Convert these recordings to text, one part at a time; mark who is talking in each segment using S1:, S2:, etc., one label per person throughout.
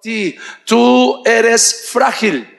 S1: ti, tú eres frágil.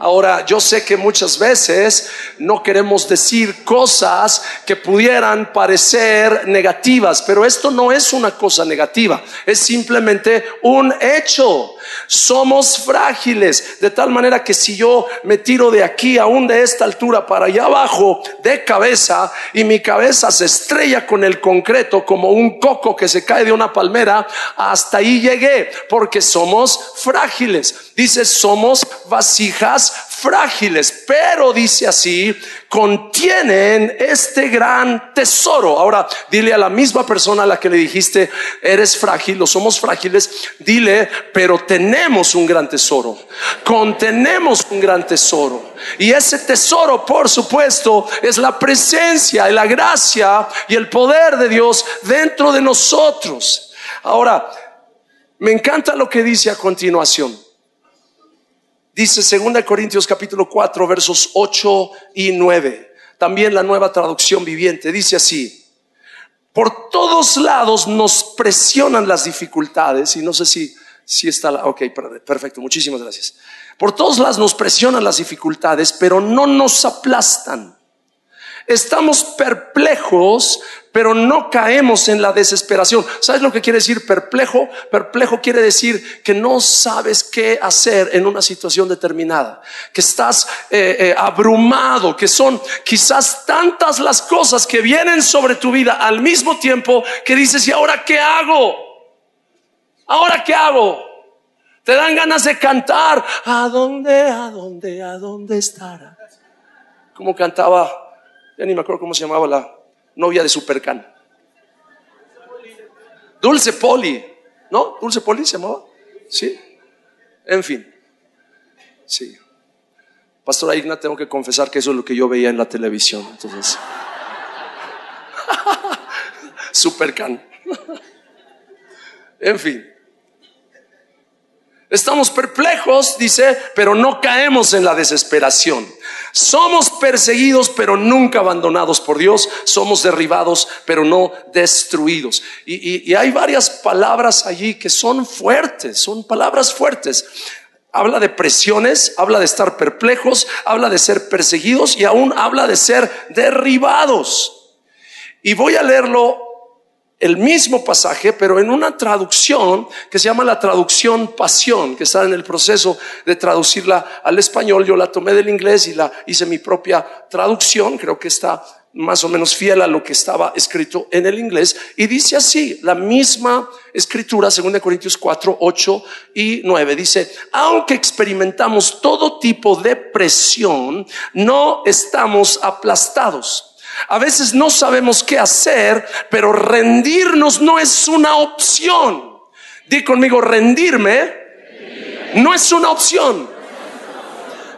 S1: Ahora, yo sé que muchas veces no queremos decir cosas que pudieran parecer negativas, pero esto no es una cosa negativa, es simplemente un hecho. Somos frágiles, de tal manera que si yo me tiro de aquí, aún de esta altura, para allá abajo, de cabeza, y mi cabeza se estrella con el concreto como un coco que se cae de una palmera, hasta ahí llegué, porque somos frágiles. Dice, somos vasijas frágiles, pero dice así, contienen este gran tesoro. Ahora, dile a la misma persona a la que le dijiste, eres frágil o somos frágiles, dile, pero tenemos un gran tesoro. Contenemos un gran tesoro. Y ese tesoro, por supuesto, es la presencia y la gracia y el poder de Dios dentro de nosotros. Ahora, me encanta lo que dice a continuación. Dice 2 Corintios capítulo 4 versos 8 y 9. También la nueva traducción viviente dice así. Por todos lados nos presionan las dificultades y no sé si, si está la... Ok, perfecto, muchísimas gracias. Por todos lados nos presionan las dificultades, pero no nos aplastan Estamos perplejos, pero no caemos en la desesperación. ¿Sabes lo que quiere decir perplejo? Perplejo quiere decir que no sabes qué hacer en una situación determinada, que estás eh, eh, abrumado, que son quizás tantas las cosas que vienen sobre tu vida al mismo tiempo que dices, ¿y ahora qué hago? ¿Ahora qué hago? Te dan ganas de cantar. ¿A dónde, a dónde, a dónde estará? Como cantaba ya ni me acuerdo cómo se llamaba la novia de Supercan. Dulce Poli, ¿no? Dulce Poli se llamaba. Sí. En fin. Sí. Pastora Igna, tengo que confesar que eso es lo que yo veía en la televisión. Entonces. Supercan. en fin. Estamos perplejos, dice, pero no caemos en la desesperación. Somos perseguidos, pero nunca abandonados por Dios. Somos derribados, pero no destruidos. Y, hay varias palabras allí que son fuertes, son palabras fuertes. Habla de presiones, habla de estar perplejos, habla de ser perseguidos y aún habla de ser derribados. Y voy a leerlo el mismo pasaje, pero en una traducción que se llama la traducción pasión, que está en el proceso de traducirla al español. Yo la tomé del inglés y la hice mi propia traducción, creo que está más o menos fiel a lo que estaba escrito en el inglés. Y dice así, la misma escritura, 2 Corintios 4, 8 y 9, dice, aunque experimentamos todo tipo de presión, no estamos aplastados a veces no sabemos qué hacer, pero rendirnos no es una opción. Di conmigo, rendirme no es una opción.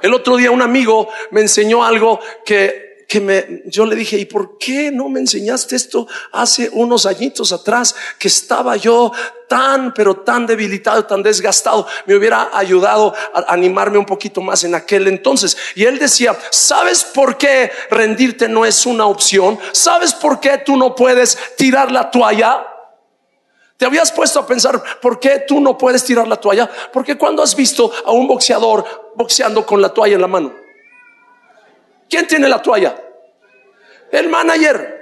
S1: El otro día un amigo me enseñó algo que que me, yo le dije, ¿y por qué no me enseñaste esto hace unos añitos atrás que estaba yo tan, pero tan debilitado, tan desgastado? Me hubiera ayudado a animarme un poquito más en aquel entonces. Y él decía, ¿sabes por qué rendirte no es una opción? ¿Sabes por qué tú no puedes tirar la toalla? ¿Te habías puesto a pensar por qué tú no puedes tirar la toalla? Porque cuando has visto a un boxeador boxeando con la toalla en la mano, ¿Quién tiene la toalla? El manager.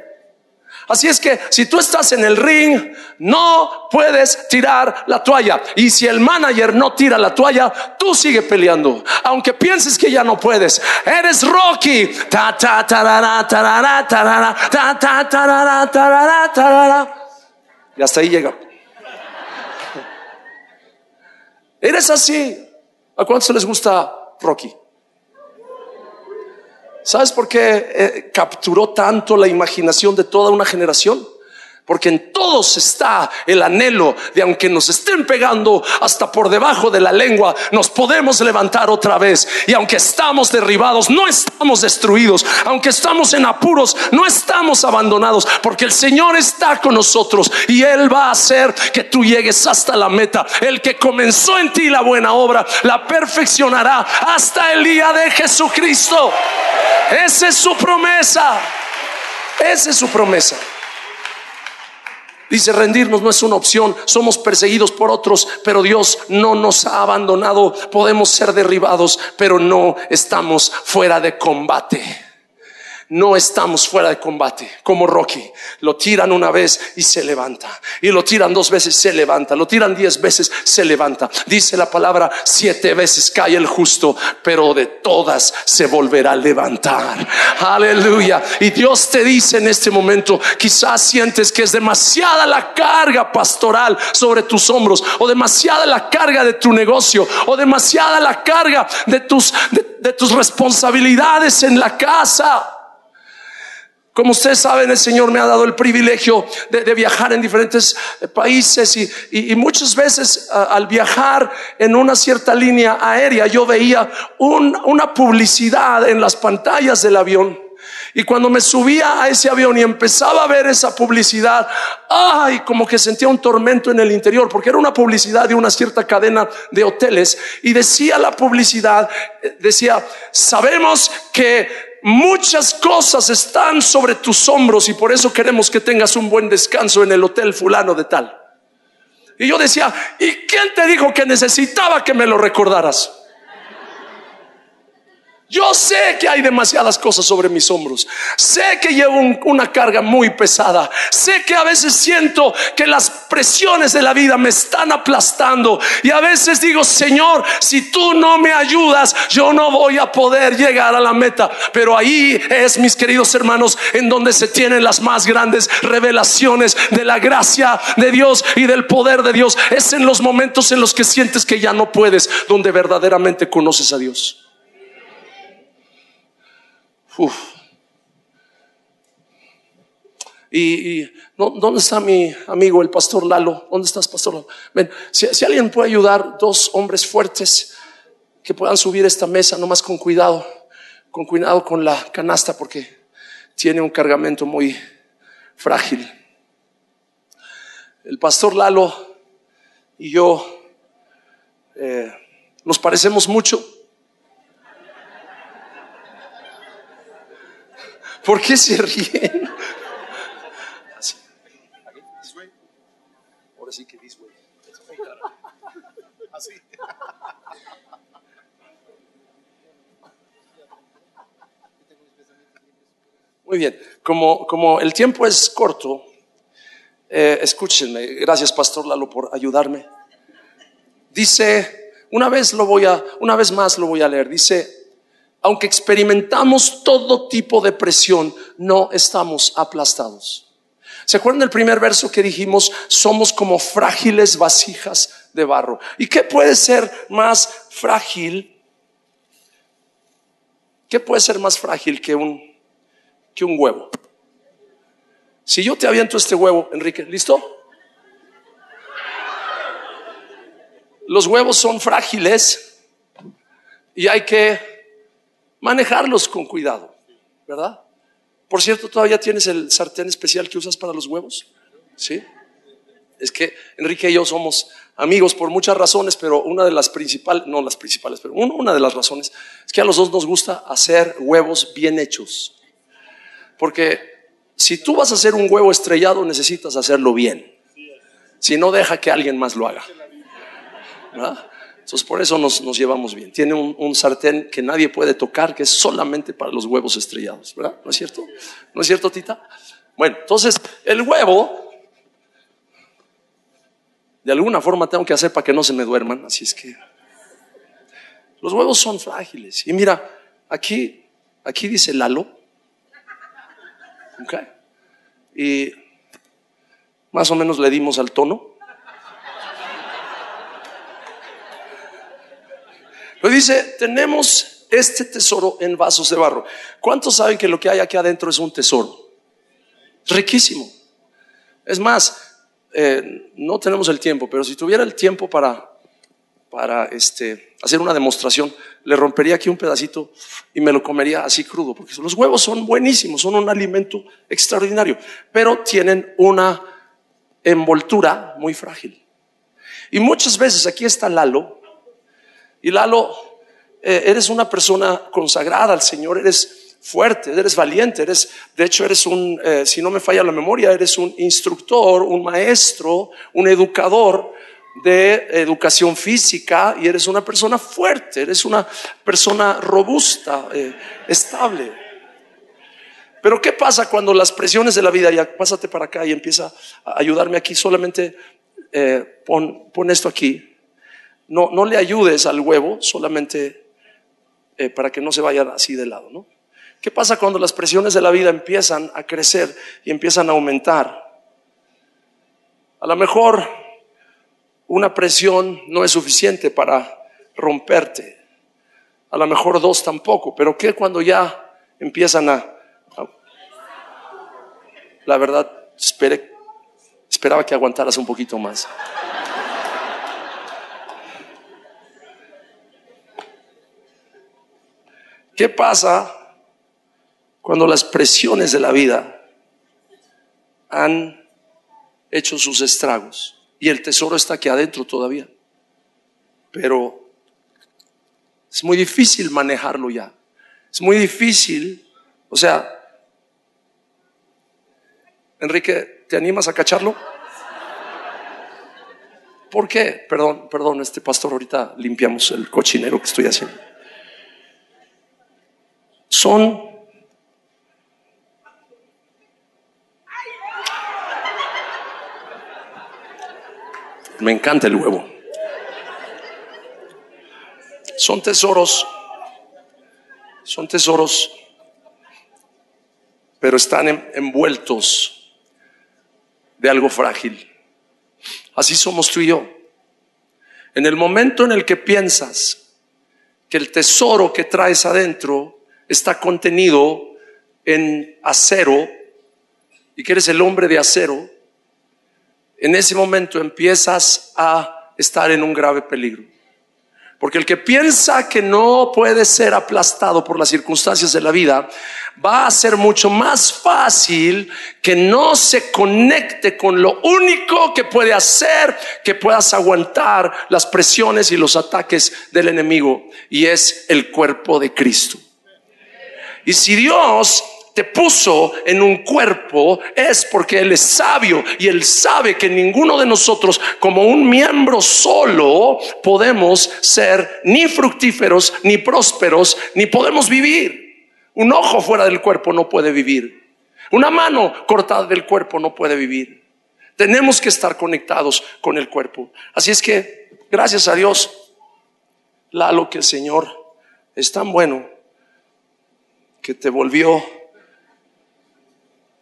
S1: Así es que si tú estás en el ring, no puedes tirar la toalla. Y si el manager no tira la toalla, tú sigue peleando. Aunque pienses que ya no puedes. Eres Rocky. Y hasta ahí llega. Eres así. ¿A cuántos les gusta Rocky? ¿Sabes por qué eh, capturó tanto la imaginación de toda una generación? Porque en todos está el anhelo de aunque nos estén pegando hasta por debajo de la lengua, nos podemos levantar otra vez. Y aunque estamos derribados, no estamos destruidos. Aunque estamos en apuros, no estamos abandonados. Porque el Señor está con nosotros y Él va a hacer que tú llegues hasta la meta. El que comenzó en ti la buena obra, la perfeccionará hasta el día de Jesucristo. Esa es su promesa. Esa es su promesa. Dice, rendirnos no es una opción, somos perseguidos por otros, pero Dios no nos ha abandonado, podemos ser derribados, pero no estamos fuera de combate no estamos fuera de combate, como Rocky. Lo tiran una vez y se levanta. Y lo tiran dos veces, se levanta. Lo tiran diez veces, se levanta. Dice la palabra, siete veces cae el justo, pero de todas se volverá a levantar. Aleluya. Y Dios te dice en este momento, quizás sientes que es demasiada la carga pastoral sobre tus hombros, o demasiada la carga de tu negocio, o demasiada la carga de tus, de tus responsabilidades en la casa. Como ustedes saben, el Señor me ha dado el privilegio de, viajar en diferentes eh, países y, muchas veces al viajar en una cierta línea aérea yo veía una publicidad en las pantallas del avión. Y cuando me subía a ese avión y empezaba a ver esa publicidad, ay, como que sentía un tormento en el interior, porque era una publicidad de una cierta cadena de hoteles. Y decía la publicidad, eh, decía, sabemos que muchas cosas están sobre tus hombros y por eso queremos que tengas un buen descanso en el hotel fulano de tal. Y yo decía, ¿y quién te dijo que necesitaba que me lo recordaras? Yo sé que hay demasiadas cosas sobre mis hombros. Sé que llevo una carga muy pesada. Sé que a veces siento que las presiones de la vida me están aplastando. Y a veces digo, Señor, si tú no me ayudas, yo no voy a poder llegar a la meta. Pero ahí es, mis queridos hermanos, en donde se tienen las más grandes revelaciones de la gracia de Dios y del poder de Dios. Es en los momentos en los que sientes que ya no puedes, donde verdaderamente conoces a Dios. Y, ¿dónde está mi amigo, el pastor Lalo? ¿Dónde estás, pastor Lalo? Ven, si, alguien puede ayudar, dos hombres fuertes que puedan subir esta mesa, nomás con cuidado, con cuidado con la canasta, porque tiene un cargamento muy frágil. El pastor Lalo y yo eh, nos parecemos mucho. ¿Por qué se ríen? Ahora sí que this way. Así. Muy bien, como, como el tiempo es corto, eh, escúchenme, gracias Pastor Lalo por ayudarme. Dice, una vez lo voy a, una vez más lo voy a leer, dice, aunque experimentamos todo tipo de presión, no estamos aplastados. ¿Se acuerdan del primer verso que dijimos? Somos como frágiles vasijas de barro. ¿Y qué puede ser más frágil? ¿Qué puede ser más frágil que un, que un huevo? Si yo te aviento este huevo, Enrique, ¿listo? Los huevos son frágiles y hay que manejarlos con cuidado, ¿verdad? Por cierto, ¿todavía tienes el sartén especial que usas para los huevos? ¿Sí? Es que Enrique y yo somos amigos por muchas razones, pero una de las principales, no las principales, pero una de las razones es que a los dos nos gusta hacer huevos bien hechos. Porque si tú vas a hacer un huevo estrellado, necesitas hacerlo bien. Si no, deja que alguien más lo haga. ¿verdad? Entonces por eso nos, llevamos bien. Tiene un, sartén que nadie puede tocar, que es solamente para los huevos estrellados, ¿verdad? ¿No es cierto? ¿No es cierto, Tita? Bueno, entonces el huevo, de alguna forma tengo que hacer para que no se me duerman, así es que los huevos son frágiles. Y mira, aquí, aquí dice Lalo, ¿ok? Y más o menos le dimos al tono. Pero dice, tenemos este tesoro en vasos de barro. ¿Cuántos saben que lo que hay aquí adentro es un tesoro? Riquísimo. Es más, eh, no tenemos el tiempo, pero si tuviera el tiempo para, para este, hacer una demostración, le rompería aquí un pedacito y me lo comería así crudo, porque los huevos son buenísimos, son un alimento extraordinario, pero tienen una envoltura muy frágil. Y muchas veces aquí está Lalo, y Lalo, eh, eres una persona consagrada al Señor, eres fuerte, eres valiente, eres, de hecho eres un, eh, si no me falla la memoria, eres un instructor, un maestro, un educador de educación física y eres una persona fuerte, eres una persona robusta, eh, estable. Pero ¿qué pasa cuando las presiones de la vida, ya pásate para acá y empieza a ayudarme aquí, solamente pon, esto aquí, no, no le ayudes al huevo, solamente eh, para que no se vaya así de lado, ¿no? ¿Qué pasa cuando las presiones de la vida empiezan a crecer y empiezan a aumentar? A lo mejor una presión no es suficiente para romperte. A lo mejor dos tampoco. Pero ¿qué cuando ya empiezan a... la verdad, esperaba que aguantaras un poquito más. ¿Qué pasa cuando las presiones de la vida han hecho sus estragos? y el tesoro está aquí adentro todavía. Pero es muy difícil manejarlo ya. Es muy difícil. O sea, Enrique, ¿te animas a cacharlo? ¿Por qué? Perdón, perdón, este pastor, ahorita limpiamos el cochinero que estoy haciendo. Son Me encanta el huevo. Son tesoros, son tesoros, pero están envueltos de algo frágil. Así somos tú y yo. En el momento en el que piensas que el tesoro que traes adentro está contenido en acero y que eres el hombre de acero, en ese momento empiezas a estar en un grave peligro. Porque el que piensa que no puede ser aplastado por las circunstancias de la vida, va a ser mucho más fácil que no se conecte con lo único que puede hacer que puedas aguantar las presiones y los ataques del enemigo, y es el cuerpo de Cristo. Y si Dios te puso en un cuerpo es porque Él es sabio y Él sabe que ninguno de nosotros como un miembro solo podemos ser ni fructíferos, ni prósperos, ni podemos vivir. Un ojo fuera del cuerpo no puede vivir. Una mano cortada del cuerpo no puede vivir. Tenemos que estar conectados con el cuerpo. Así es que, gracias a Dios, lo que el Señor es tan bueno que te volvió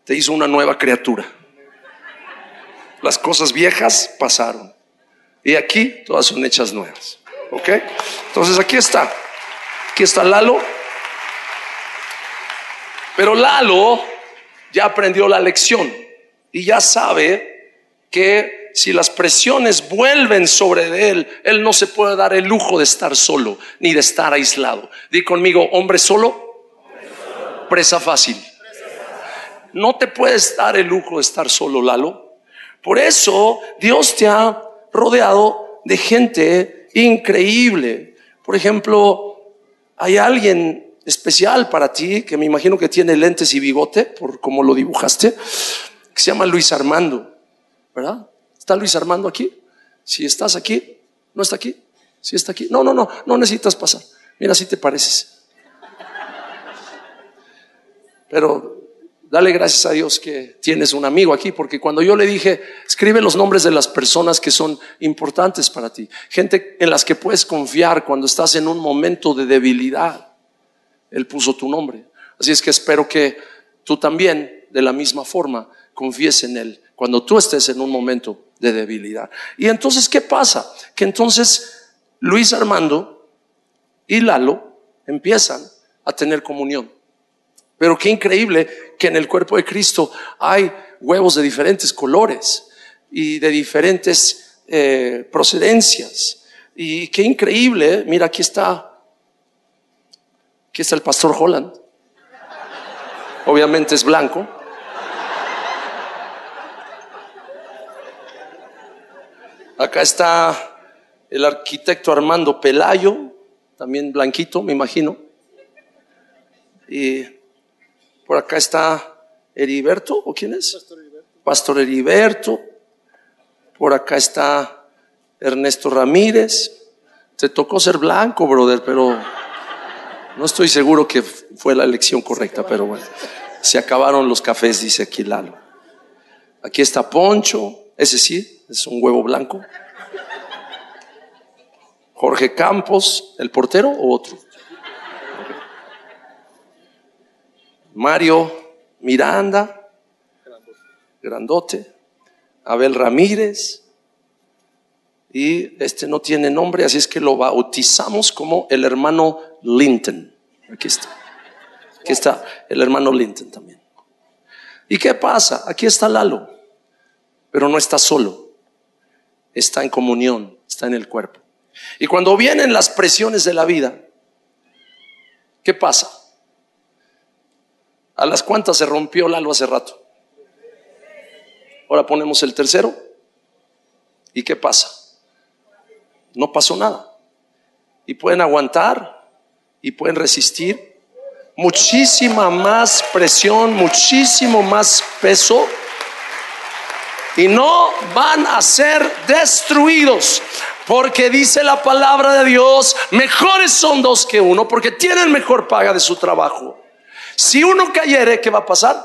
S1: te hizo una nueva criatura. Las cosas viejas pasaron. Y aquí todas son hechas nuevas. ¿Ok? Entonces aquí está. Aquí está Lalo. Pero Lalo ya aprendió la lección y ya sabe que si las presiones vuelven sobre él, él no se puede dar el lujo de estar solo ni de estar aislado. Di conmigo, hombre solo, presa fácil no te puedes dar el lujo de estar solo, Lalo. Por eso Dios te ha rodeado de gente increíble. Por ejemplo, hay alguien especial para ti, que me imagino que tiene lentes y bigote, por como lo dibujaste, que se llama Luis Armando, ¿verdad? ¿Está Luis Armando aquí? Si estás aquí, ¿no está aquí? Si está aquí. No, no, no, no necesitas pasar. Mira, si te pareces. Pero Dale gracias a Dios que tienes un amigo aquí, porque cuando yo le dije, escribe los nombres de las personas que son importantes para ti, gente en las que puedes confiar cuando estás en un momento de debilidad, Él puso tu nombre. Así es que espero que tú también, de la misma forma, confíes en Él cuando tú estés en un momento de debilidad. Y entonces, ¿qué pasa? Que entonces Luis Armando y Lalo empiezan a tener comunión. Pero qué increíble que en el cuerpo de Cristo hay huevos de diferentes colores y de diferentes eh, procedencias. Y qué increíble, mira, aquí está, aquí está el pastor Holland. Obviamente es blanco. Acá está el arquitecto Armando Pelayo, también blanquito, me imagino. Y Por acá está Heriberto, ¿o quién es? Pastor Heriberto. Por acá está Ernesto Ramírez. Te tocó ser blanco, brother, pero no estoy seguro que fue la elección correcta, pero bueno. Se acabaron los cafés, dice aquí Lalo. Aquí está Poncho, ese sí, es un huevo blanco. Jorge Campos, el portero o otro. Mario Miranda, grandote. Abel Ramírez. Y este no tiene nombre, así es que lo bautizamos como el hermano Linton. Aquí está. Aquí está el hermano Linton también. ¿Y qué pasa? Aquí está Lalo, pero no está solo. Está en comunión, está en el cuerpo. Y cuando vienen las presiones de la vida, ¿qué pasa? ¿A las cuantas se rompió Lalo hace rato? Ahora ponemos el tercero. ¿Y qué pasa? No pasó nada. Y pueden aguantar y pueden resistir. Muchísima más presión, muchísimo más peso y no van a ser destruidos. Porque dice la palabra de Dios, mejores son dos que uno, porque tienen mejor paga de su trabajo. Si uno cayere, ¿qué va a pasar?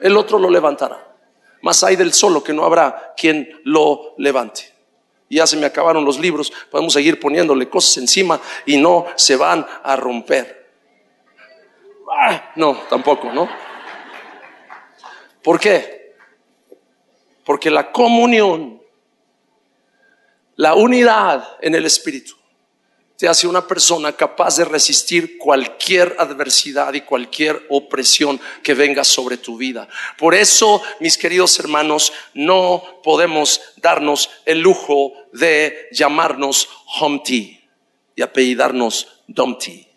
S1: El otro lo levantará. Más hay del solo que no habrá quien lo levante. Ya se me acabaron los libros, podemos seguir poniéndole cosas encima y no se van a romper. Ah, no, tampoco, ¿no? ¿Por qué? Porque la comunión, la unidad en el Espíritu, te hace una persona capaz de resistir cualquier adversidad y cualquier opresión que venga sobre tu vida. Por eso, mis queridos hermanos, no podemos darnos el lujo de llamarnos Humpty y apellidarnos Dumpty.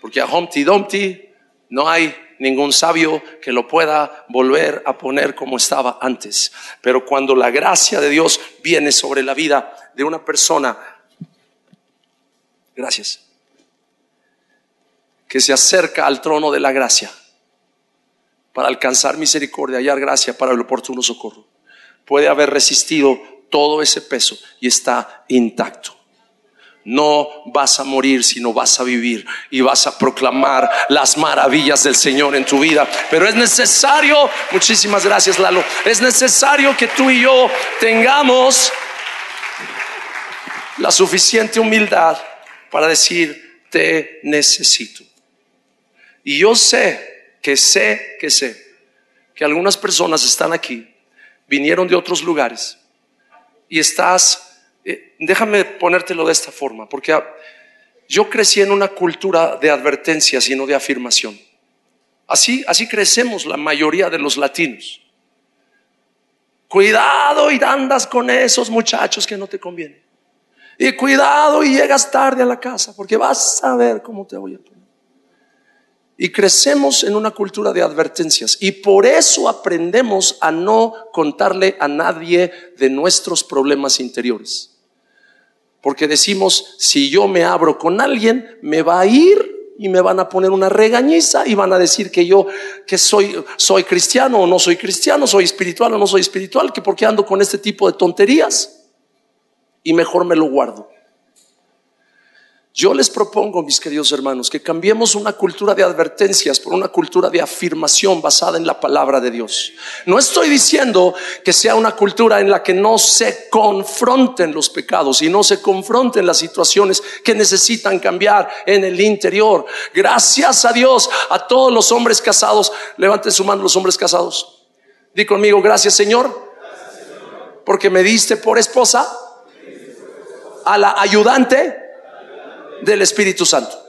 S1: Porque a Humpty Dumpty no hay ningún sabio que lo pueda volver a poner como estaba antes. Pero cuando la gracia de Dios viene sobre la vida de una persona, gracias, que se acerca al trono de la gracia para alcanzar misericordia, hallar gracia para el oportuno socorro, puede haber resistido todo ese peso y está intacto. No vas a morir, sino vas a vivir y vas a proclamar las maravillas del Señor en tu vida. Pero es necesario, muchísimas gracias Lalo, es necesario que tú y yo tengamos la suficiente humildad para decir, te necesito. Y yo sé, que sé, que sé, que algunas personas están aquí, vinieron de otros lugares y estás eh, déjame ponértelo de esta forma, porque yo crecí en una cultura de advertencias y no de afirmación. Así, así crecemos la mayoría de los latinos. Cuidado y andas con esos muchachos que no te convienen. Y cuidado y llegas tarde a la casa, porque vas a ver cómo te voy a poner. Y crecemos en una cultura de advertencias. Y por eso aprendemos a no contarle a nadie de nuestros problemas interiores. Porque decimos, si yo me abro con alguien, me va a ir y me van a poner una regañiza y van a decir que yo que soy soy cristiano o no soy cristiano, soy espiritual o no soy espiritual, que porque ando con este tipo de tonterías y mejor me lo guardo. Yo les propongo, mis queridos hermanos, que cambiemos una cultura de advertencias por una cultura de afirmación basada en la palabra de Dios. No estoy diciendo que sea una cultura en la que no se confronten los pecados y no se confronten las situaciones que necesitan cambiar en el interior. Gracias a Dios, a todos los hombres casados, levanten su mano los hombres casados. Di conmigo, gracias Señor, porque me diste por esposa a la ayudante del Espíritu Santo.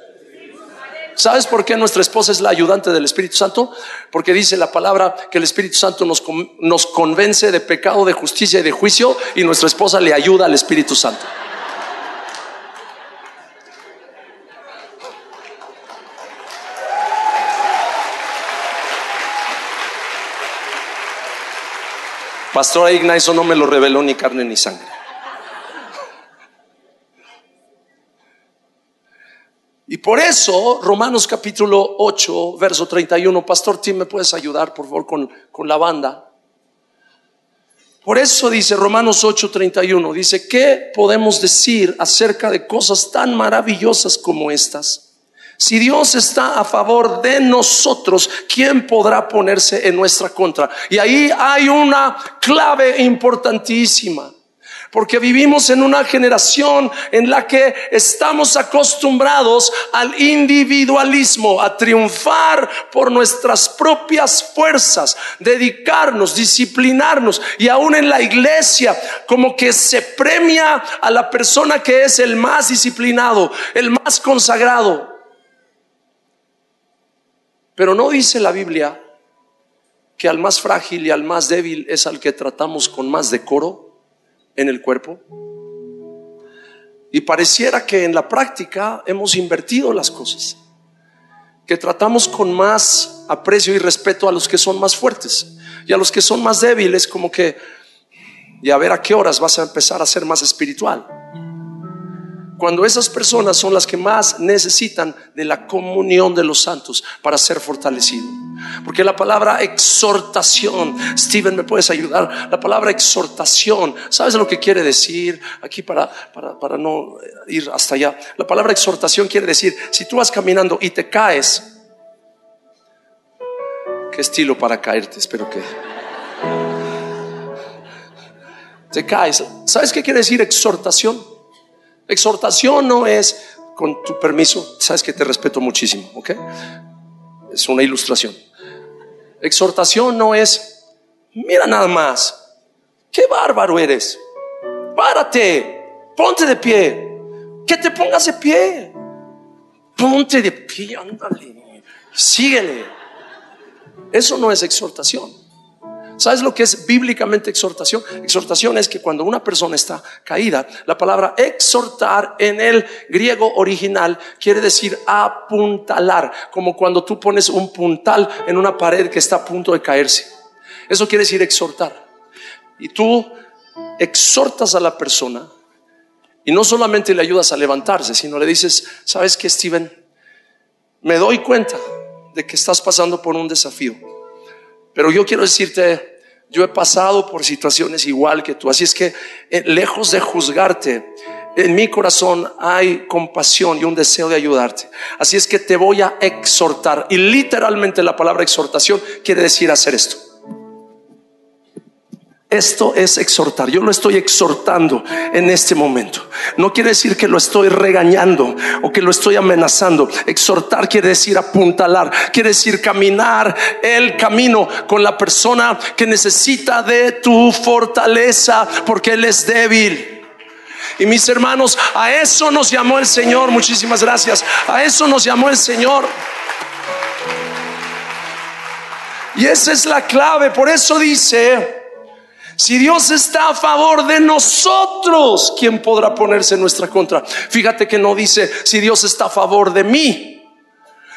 S1: ¿Sabes por qué nuestra esposa es la ayudante del Espíritu Santo? Porque dice la palabra que el Espíritu Santo nos, convence de pecado, de justicia y de juicio y nuestra esposa le ayuda al Espíritu Santo. Pastor Ignacio no me lo reveló ni carne ni sangre. Por eso, Romanos capítulo 8, verso 31, Pastor Tim, ¿me puedes ayudar, por favor, con, con la banda? Por eso dice Romanos 8:31, dice, ¿qué podemos decir acerca de cosas tan maravillosas como estas? Si Dios está a favor de nosotros, ¿quién podrá ponerse en nuestra contra? Y ahí hay una clave importantísima. Porque vivimos en una generación en la que estamos acostumbrados al individualismo, a triunfar por nuestras propias fuerzas, dedicarnos, disciplinarnos. Y aún en la iglesia, como que se premia a la persona que es el más disciplinado, el más consagrado. Pero no dice la Biblia que al más frágil y al más débil es al que tratamos con más decoro en el cuerpo. Y pareciera que en la práctica hemos invertido las cosas, que tratamos con más aprecio y respeto a los que son más fuertes y a los que son más débiles como que, y a ver a qué horas vas a empezar a ser más espiritual cuando esas personas son las que más necesitan de la comunión de los santos para ser fortalecidos. Porque la palabra exhortación, Steven, ¿me puedes ayudar? La palabra exhortación, ¿sabes lo que quiere decir? Aquí para, para, para no ir hasta allá. La palabra exhortación quiere decir, si tú vas caminando y te caes, ¿qué estilo para caerte? Espero que... Te caes. ¿Sabes qué quiere decir exhortación? Exhortación no es, con tu permiso, sabes que te respeto muchísimo, ¿ok? Es una ilustración. Exhortación no es, mira nada más, qué bárbaro eres, párate, ponte de pie, que te pongas de pie, ponte de pie, ándale, síguele. Eso no es exhortación. ¿Sabes lo que es bíblicamente exhortación? Exhortación es que cuando una persona está caída, la palabra exhortar en el griego original quiere decir apuntalar, como cuando tú pones un puntal en una pared que está a punto de caerse. Eso quiere decir exhortar. Y tú exhortas a la persona y no solamente le ayudas a levantarse, sino le dices, ¿sabes qué, Steven? Me doy cuenta de que estás pasando por un desafío pero yo quiero decirte, yo he pasado por situaciones igual que tú, así es que eh, lejos de juzgarte, en mi corazón hay compasión y un deseo de ayudarte. Así es que te voy a exhortar. Y literalmente la palabra exhortación quiere decir hacer esto. Esto es exhortar. Yo lo estoy exhortando en este momento. No quiere decir que lo estoy regañando o que lo estoy amenazando. Exhortar quiere decir apuntalar, quiere decir caminar el camino con la persona que necesita de tu fortaleza porque Él es débil. Y mis hermanos, a eso nos llamó el Señor. Muchísimas gracias. A eso nos llamó el Señor. Y esa es la clave. Por eso dice si Dios está a favor de nosotros, ¿quién podrá ponerse en nuestra contra? Fíjate que no dice si Dios está a favor de mí.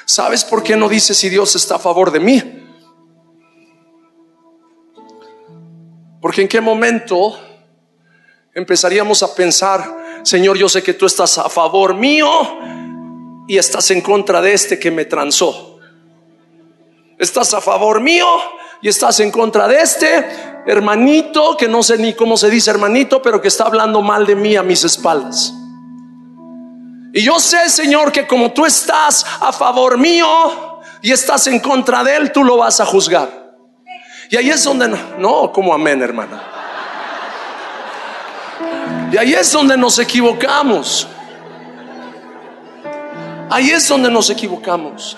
S1: ¿Sabes por qué no dice si Dios está a favor de mí? Porque en qué momento empezaríamos a pensar, Señor, yo sé que tú estás a favor mío y estás en contra de este que me transó. Estás a favor mío y estás en contra de este hermanito, que no sé ni cómo se dice hermanito, pero que está hablando mal de mí a mis espaldas. Y yo sé, Señor, que como tú estás a favor mío y estás en contra de él, tú lo vas a juzgar. Y ahí es donde no, no como amén, hermana. Y ahí es donde nos equivocamos. Ahí es donde nos equivocamos.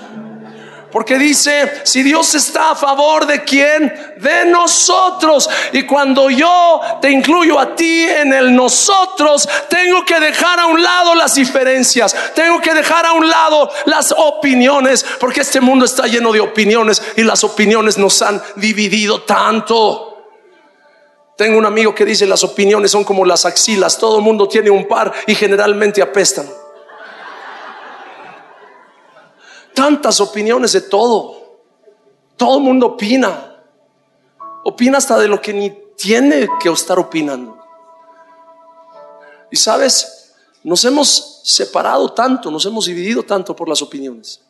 S1: Porque dice, si Dios está a favor de quién? De nosotros. Y cuando yo te incluyo a ti en el nosotros, tengo que dejar a un lado las diferencias. Tengo que dejar a un lado las opiniones. Porque este mundo está lleno de opiniones y las opiniones nos han dividido tanto. Tengo un amigo que dice, las opiniones son como las axilas. Todo el mundo tiene un par y generalmente apestan. Tantas opiniones de todo. Todo el mundo opina. Opina hasta de lo que ni tiene que estar opinando. Y sabes, nos hemos separado tanto, nos hemos dividido tanto por las opiniones.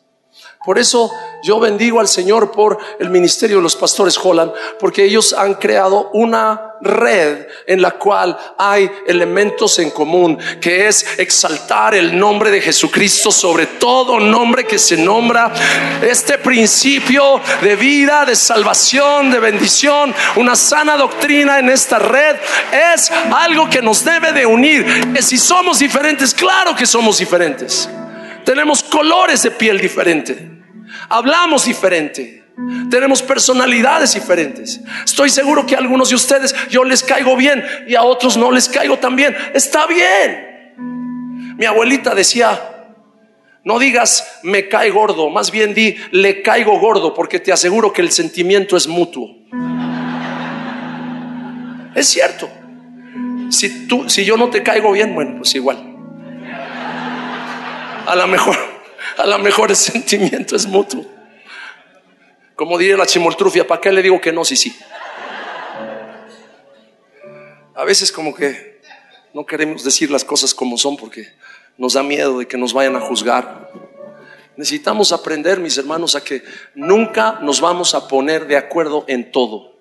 S1: Por eso yo bendigo al Señor por el ministerio de los pastores Holland, porque ellos han creado una red en la cual hay elementos en común, que es exaltar el nombre de Jesucristo sobre todo nombre que se nombra. Este principio de vida, de salvación, de bendición, una sana doctrina en esta red es algo que nos debe de unir. Si somos diferentes, claro que somos diferentes. Tenemos colores de piel diferentes. Hablamos diferente. Tenemos personalidades diferentes. Estoy seguro que a algunos de ustedes yo les caigo bien y a otros no les caigo tan bien. Está bien. Mi abuelita decía, no digas me cae gordo, más bien di le caigo gordo porque te aseguro que el sentimiento es mutuo. Es cierto. Si tú si yo no te caigo bien, bueno, pues igual a lo mejor, a lo mejor el sentimiento es mutuo. Como diría la chimoltrufia, ¿para qué le digo que no? Sí, sí. A veces como que no queremos decir las cosas como son porque nos da miedo de que nos vayan a juzgar. Necesitamos aprender, mis hermanos, a que nunca nos vamos a poner de acuerdo en todo.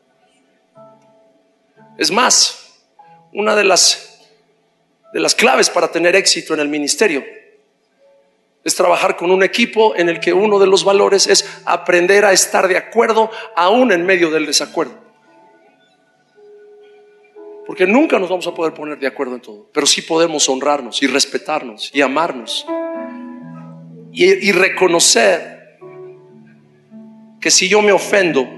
S1: Es más, una de las, de las claves para tener éxito en el ministerio es trabajar con un equipo en el que uno de los valores es aprender a estar de acuerdo aún en medio del desacuerdo. Porque nunca nos vamos a poder poner de acuerdo en todo, pero sí podemos honrarnos y respetarnos y amarnos y, reconocer que si yo me ofendo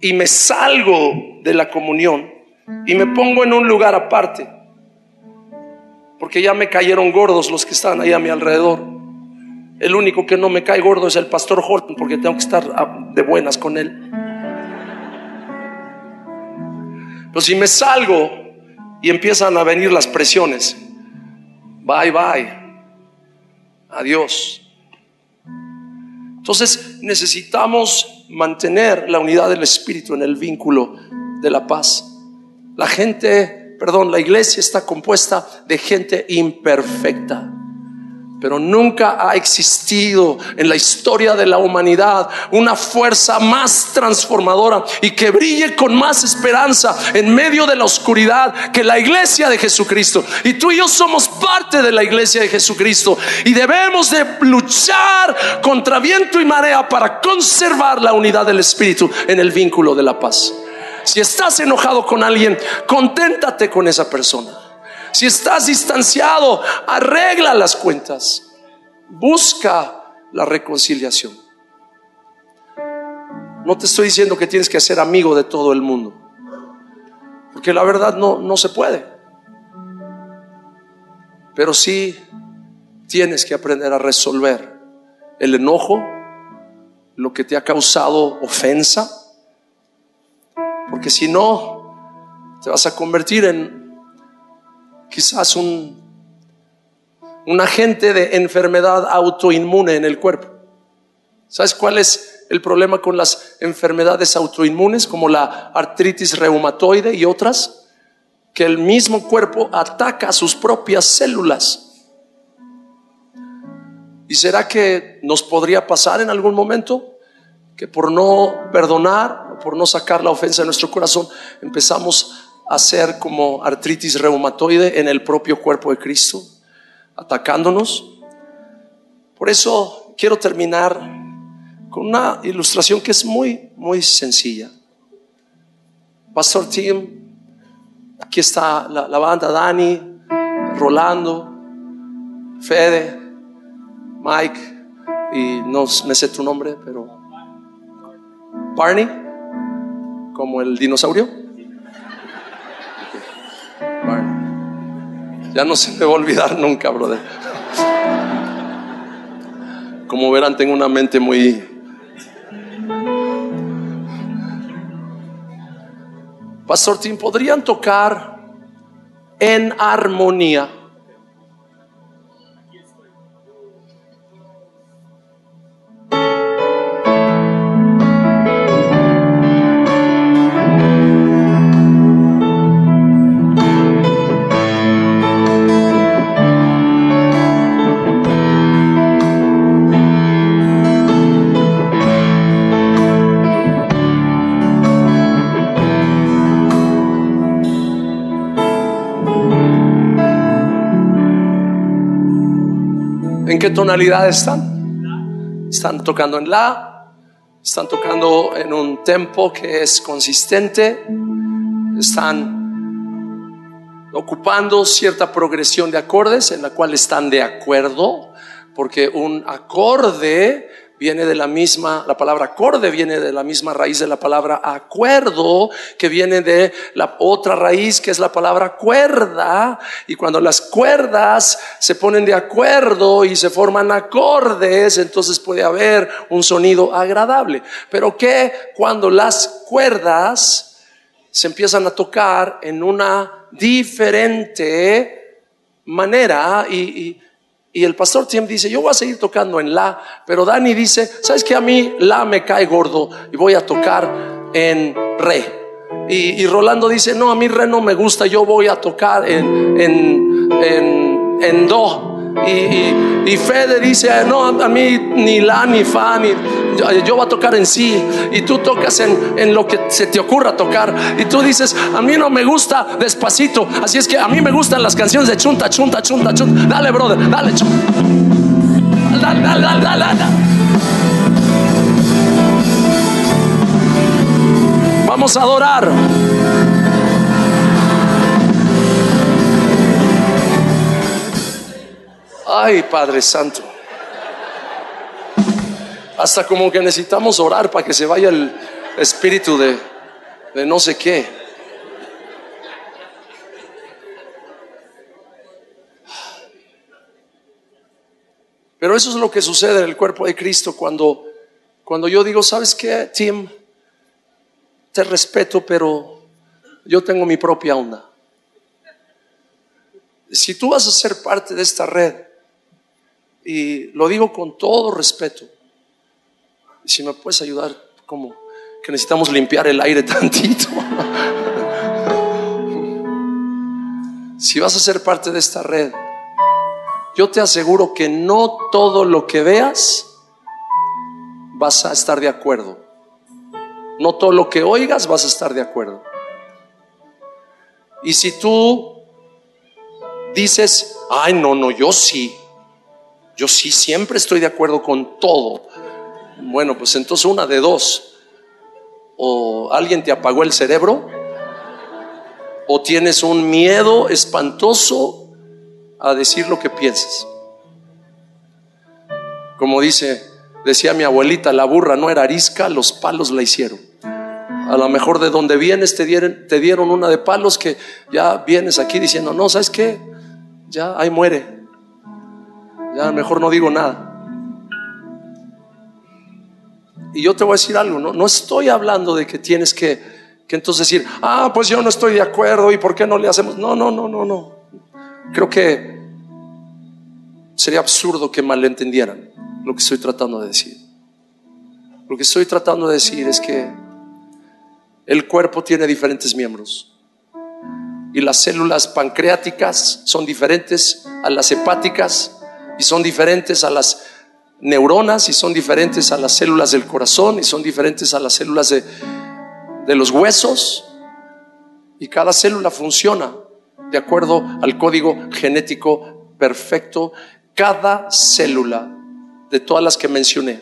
S1: y me salgo de la comunión y me pongo en un lugar aparte, porque ya me cayeron gordos los que están ahí a mi alrededor, el único que no me cae gordo es el pastor Holton porque tengo que estar de buenas con él. Pero si me salgo y empiezan a venir las presiones, bye bye, adiós. Entonces necesitamos mantener la unidad del Espíritu en el vínculo de la paz. La gente, perdón, la iglesia está compuesta de gente imperfecta pero nunca ha existido en la historia de la humanidad una fuerza más transformadora y que brille con más esperanza en medio de la oscuridad que la iglesia de Jesucristo. Y tú y yo somos parte de la iglesia de Jesucristo y debemos de luchar contra viento y marea para conservar la unidad del Espíritu en el vínculo de la paz. Si estás enojado con alguien, conténtate con esa persona. Si estás distanciado, arregla las cuentas. Busca la reconciliación. No te estoy diciendo que tienes que ser amigo de todo el mundo. Porque la verdad no, no se puede. Pero sí tienes que aprender a resolver el enojo, lo que te ha causado ofensa. Porque si no, te vas a convertir en quizás un, un agente de enfermedad autoinmune en el cuerpo. ¿Sabes cuál es el problema con las enfermedades autoinmunes como la artritis reumatoide y otras? Que el mismo cuerpo ataca a sus propias células. ¿Y será que nos podría pasar en algún momento que por no perdonar, por no sacar la ofensa de nuestro corazón, empezamos hacer como artritis reumatoide en el propio cuerpo de Cristo, atacándonos. Por eso quiero terminar con una ilustración que es muy, muy sencilla. Pastor Tim, aquí está la, banda Dani, Rolando, Fede, Mike, y no me sé tu nombre, pero Barney, como el dinosaurio. Ya no se me va a olvidar nunca, brother. Como verán, tengo una mente muy... Pastor Tim, ¿podrían tocar en armonía? Qué tonalidad están? Están tocando en la, están tocando en un tempo que es consistente, están ocupando cierta progresión de acordes en la cual están de acuerdo, porque un acorde viene de la misma, la palabra acorde viene de la misma raíz de la palabra acuerdo, que viene de la otra raíz que es la palabra cuerda. Y cuando las cuerdas se ponen de acuerdo y se forman acordes, entonces puede haber un sonido agradable. Pero que cuando las cuerdas se empiezan a tocar en una diferente manera y, y el pastor Tim dice, yo voy a seguir tocando en la, pero Dani dice, ¿sabes que a mí la me cae gordo y voy a tocar en re? Y, Rolando dice, no, a mí re no me gusta, yo voy a tocar en, en, en, en do. Y, Fede dice, no, a mí ni la ni fa, ni, yo, voy a tocar en sí. Y tú tocas en, en, lo que se te ocurra tocar. Y tú dices, a mí no me gusta despacito. Así es que a mí me gustan las canciones de chunta, chunta, chunta, chunta. Dale, brother, dale, chunta. Dale, dale, dale, dale, dale. Vamos a adorar. Ay, Padre Santo. Hasta como que necesitamos orar para que se vaya el espíritu de, no sé qué. Pero eso es lo que sucede en el cuerpo de Cristo cuando, cuando yo digo, ¿sabes qué, Tim? Te respeto, pero yo tengo mi propia onda. Si tú vas a ser parte de esta red, y lo digo con todo respeto. Y si me puedes ayudar, como que necesitamos limpiar el aire tantito. si vas a ser parte de esta red, yo te aseguro que no todo lo que veas vas a estar de acuerdo. No todo lo que oigas vas a estar de acuerdo. Y si tú dices, ay, no, no, yo sí, yo sí siempre estoy de acuerdo con todo. Bueno, pues entonces una de dos. O alguien te apagó el cerebro, o tienes un miedo espantoso a decir lo que piensas. Como dice, decía mi abuelita, la burra no era arisca, los palos la hicieron. A lo mejor de donde vienes te dieron, te dieron una de palos que ya vienes aquí diciendo, no, ¿sabes qué? Ya ahí muere. Ya mejor no digo nada. Y yo te voy a decir algo, no, no estoy hablando de que tienes que, que entonces decir, ah, pues yo no estoy de acuerdo y por qué no le hacemos. No, no, no, no, no. Creo que sería absurdo que malentendieran lo que estoy tratando de decir. Lo que estoy tratando de decir es que el cuerpo tiene diferentes miembros y las células pancreáticas son diferentes a las hepáticas y son diferentes a las neuronas y son diferentes a las células del corazón y son diferentes a las células de, de los huesos. Y cada célula funciona de acuerdo al código genético perfecto. Cada célula de todas las que mencioné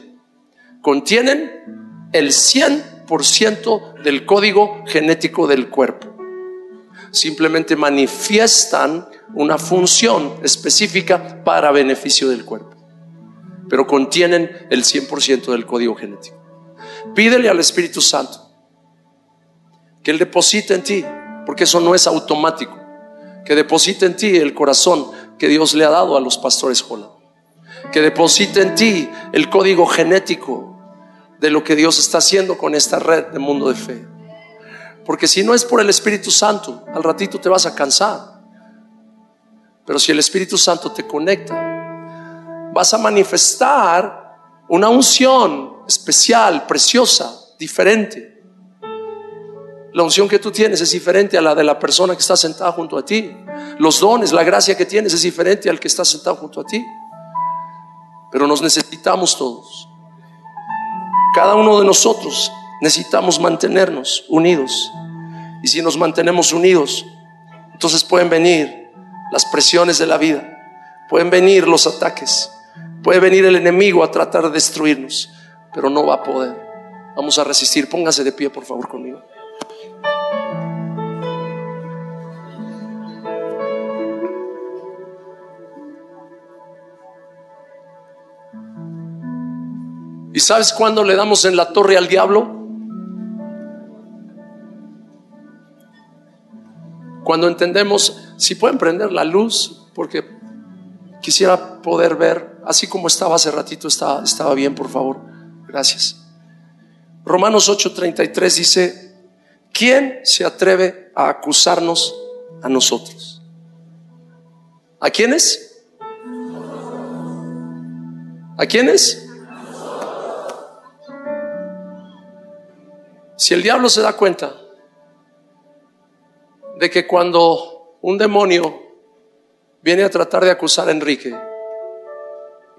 S1: contienen el 100% del código genético del cuerpo. Simplemente manifiestan una función específica para beneficio del cuerpo, pero contienen el 100% del código genético. Pídele al Espíritu Santo que Él deposite en ti, porque eso no es automático, que deposite en ti el corazón que Dios le ha dado a los pastores que deposite en ti el código genético de lo que Dios está haciendo con esta red de mundo de fe. Porque si no es por el Espíritu Santo, al ratito te vas a cansar. Pero si el Espíritu Santo te conecta, vas a manifestar una unción especial, preciosa, diferente. La unción que tú tienes es diferente a la de la persona que está sentada junto a ti. Los dones, la gracia que tienes es diferente al que está sentado junto a ti. Pero nos necesitamos todos. Cada uno de nosotros necesitamos mantenernos unidos. Y si nos mantenemos unidos, entonces pueden venir las presiones de la vida, pueden venir los ataques, Puede venir el enemigo a tratar de destruirnos, pero no va a poder. Vamos a resistir. Póngase de pie, por favor, conmigo. ¿Y sabes cuándo le damos en la torre al diablo? Cuando entendemos, si pueden prender la luz, porque quisiera poder ver, así como estaba hace ratito, estaba, estaba bien, por favor. Gracias. Romanos 8:33 dice, ¿quién se atreve a acusarnos a nosotros? ¿A quiénes? ¿A quiénes? Si el diablo se da cuenta de que cuando un demonio viene a tratar de acusar a Enrique,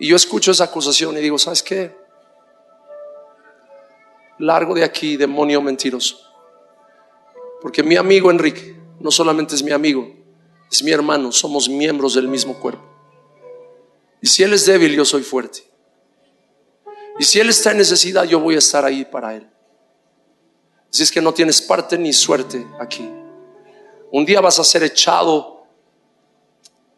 S1: y yo escucho esa acusación y digo, ¿sabes qué? Largo de aquí, demonio mentiroso. Porque mi amigo Enrique no solamente es mi amigo, es mi hermano, somos miembros del mismo cuerpo. Y si él es débil, yo soy fuerte. Y si él está en necesidad, yo voy a estar ahí para él. Si es que no tienes parte ni suerte aquí. Un día vas a ser echado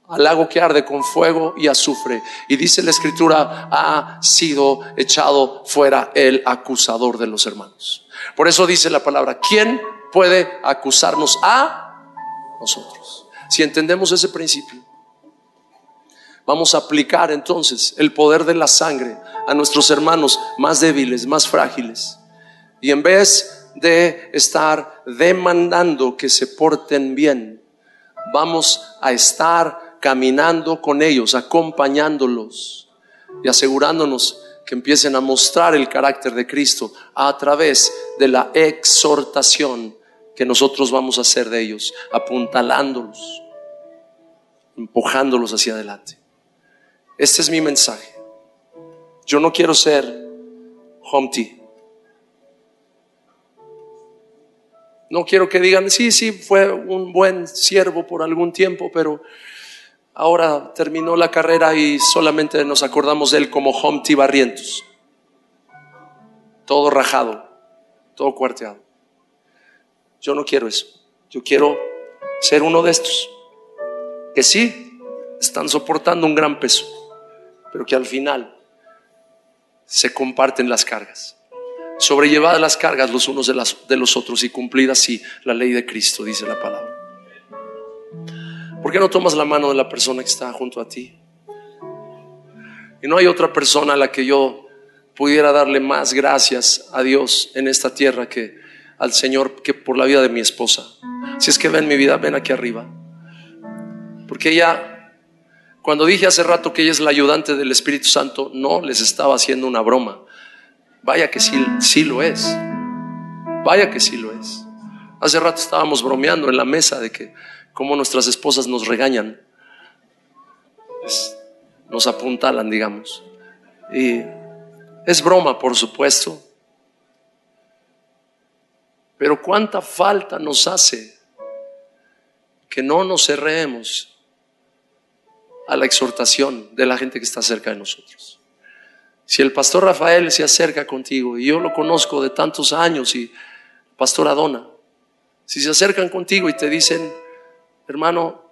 S1: al lago que arde con fuego y azufre. Y dice la escritura, ha sido echado fuera el acusador de los hermanos. Por eso dice la palabra, ¿quién puede acusarnos a nosotros? Si entendemos ese principio, vamos a aplicar entonces el poder de la sangre a nuestros hermanos más débiles, más frágiles. Y en vez de estar demandando que se porten bien. Vamos a estar caminando con ellos, acompañándolos y asegurándonos que empiecen a mostrar el carácter de Cristo a través de la exhortación que nosotros vamos a hacer de ellos, apuntalándolos, empujándolos hacia adelante. Este es mi mensaje. Yo no quiero ser Humpty. No quiero que digan, sí, sí, fue un buen siervo por algún tiempo, pero ahora terminó la carrera y solamente nos acordamos de él como Humpty Barrientos. Todo rajado, todo cuarteado. Yo no quiero eso. Yo quiero ser uno de estos que sí están soportando un gran peso, pero que al final se comparten las cargas sobrellevad las cargas los unos de, las, de los otros y cumplid así la ley de Cristo, dice la palabra. ¿Por qué no tomas la mano de la persona que está junto a ti? Y no hay otra persona a la que yo pudiera darle más gracias a Dios en esta tierra que al Señor que por la vida de mi esposa. Si es que ven mi vida, ven aquí arriba. Porque ella, cuando dije hace rato que ella es la ayudante del Espíritu Santo, no les estaba haciendo una broma. Vaya que sí, sí lo es. Vaya que sí lo es. Hace rato estábamos bromeando en la mesa de que como nuestras esposas nos regañan, nos apuntalan, digamos. Y es broma, por supuesto. Pero cuánta falta nos hace que no nos cerremos a la exhortación de la gente que está cerca de nosotros. Si el pastor Rafael se acerca contigo, y yo lo conozco de tantos años, y pastor Adona, si se acercan contigo y te dicen, hermano,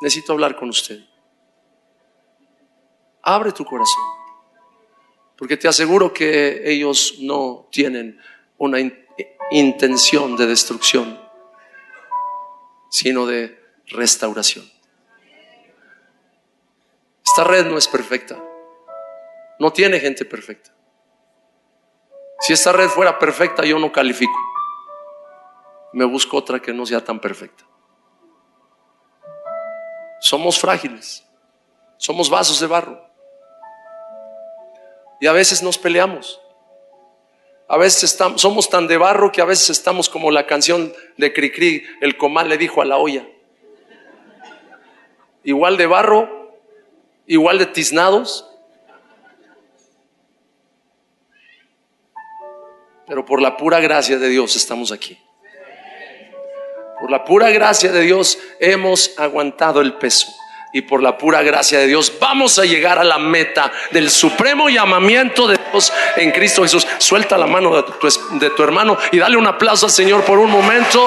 S1: necesito hablar con usted, abre tu corazón, porque te aseguro que ellos no tienen una intención de destrucción, sino de restauración. Esta red no es perfecta. No tiene gente perfecta. Si esta red fuera perfecta, yo no califico. Me busco otra que no sea tan perfecta. Somos frágiles. Somos vasos de barro. Y a veces nos peleamos. A veces estamos, somos tan de barro que a veces estamos como la canción de Cricri, el comal le dijo a la olla. Igual de barro, igual de tiznados, pero por la pura gracia de Dios estamos aquí. Por la pura gracia de Dios hemos aguantado el peso. y por la pura gracia de Dios vamos a llegar a la meta del supremo llamamiento de Dios en Cristo Jesús. Suelta la mano de tu, hermano y dale un aplauso al Señor por un momento.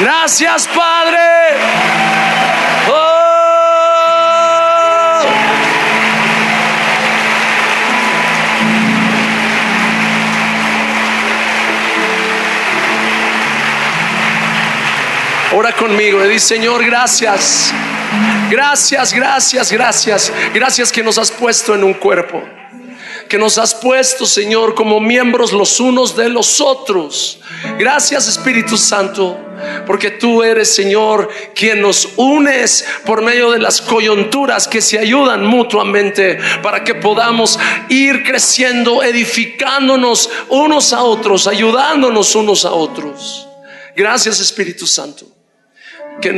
S1: Gracias Padre. Ora conmigo y dice, Señor, gracias. Gracias, gracias, gracias. Gracias que nos has puesto en un cuerpo. Que nos has puesto, Señor, como miembros los unos de los otros. Gracias, Espíritu Santo. Porque tú eres, Señor, quien nos unes por medio de las coyunturas que se ayudan mutuamente para que podamos ir creciendo, edificándonos unos a otros, ayudándonos unos a otros. Gracias, Espíritu Santo que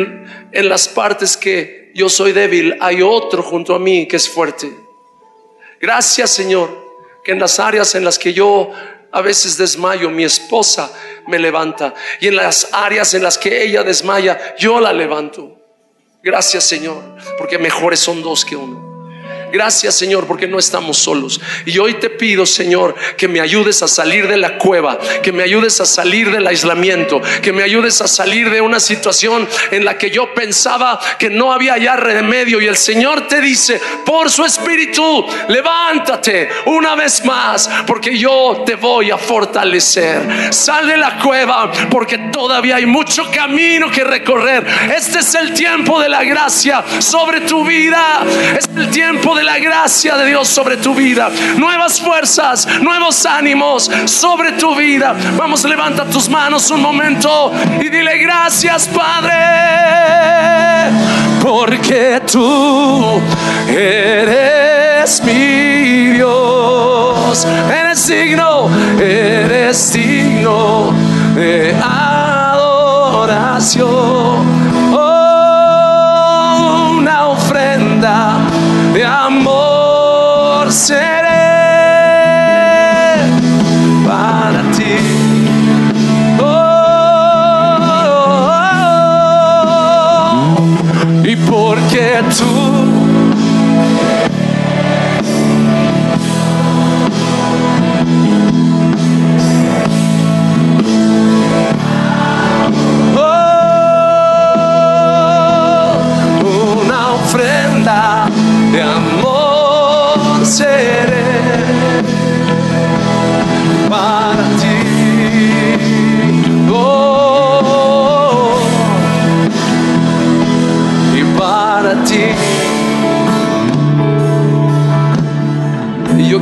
S1: en, las partes que yo soy débil hay otro junto a mí que es fuerte. Gracias Señor, que en las áreas en las que yo a veces desmayo, mi esposa me levanta. Y en las áreas en las que ella desmaya, yo la levanto. Gracias Señor, porque mejores son dos que uno. Gracias Señor porque no estamos solos. Y hoy te pido Señor que me ayudes a salir de la cueva, que me ayudes a salir del aislamiento, que me ayudes a salir de una situación en la que yo pensaba que no había ya remedio. Y el Señor te dice, por su espíritu, levántate una vez más porque yo te voy a fortalecer. Sal de la cueva porque todavía hay mucho camino que recorrer. Este es el tiempo de la gracia sobre tu vida. Es el tiempo de la gracia de Dios sobre tu vida. Nuevas fuerzas, nuevos ánimos sobre tu vida. Vamos, levanta tus manos un momento y dile gracias, Padre. Porque tú eres mi Dios. Eres digno, eres digno de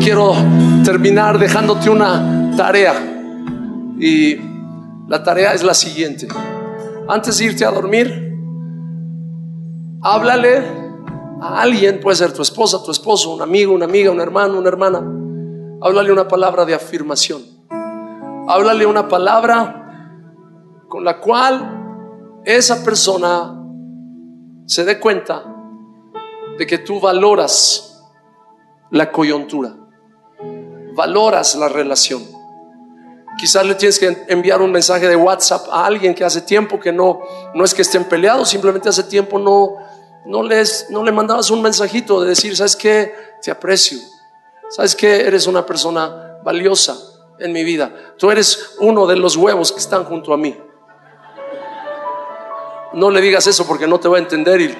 S1: quiero terminar dejándote una tarea. Y la tarea es la siguiente. Antes de irte a dormir, háblale a alguien, puede ser tu esposa, tu esposo, un amigo, una amiga, un hermano, una hermana. Háblale una palabra de afirmación. Háblale una palabra con la cual esa persona se dé cuenta de que tú valoras la coyuntura valoras la relación. Quizás le tienes que enviar un mensaje de WhatsApp a alguien que hace tiempo que no, no es que estén peleados, simplemente hace tiempo no, no, les, no le mandabas un mensajito de decir, ¿sabes qué? Te aprecio. ¿Sabes qué? Eres una persona valiosa en mi vida. Tú eres uno de los huevos que están junto a mí. No le digas eso porque no te va a entender y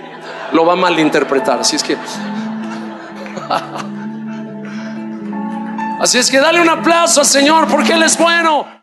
S1: lo va a malinterpretar. Así es que... Así es que dale un aplauso al Señor porque Él es bueno.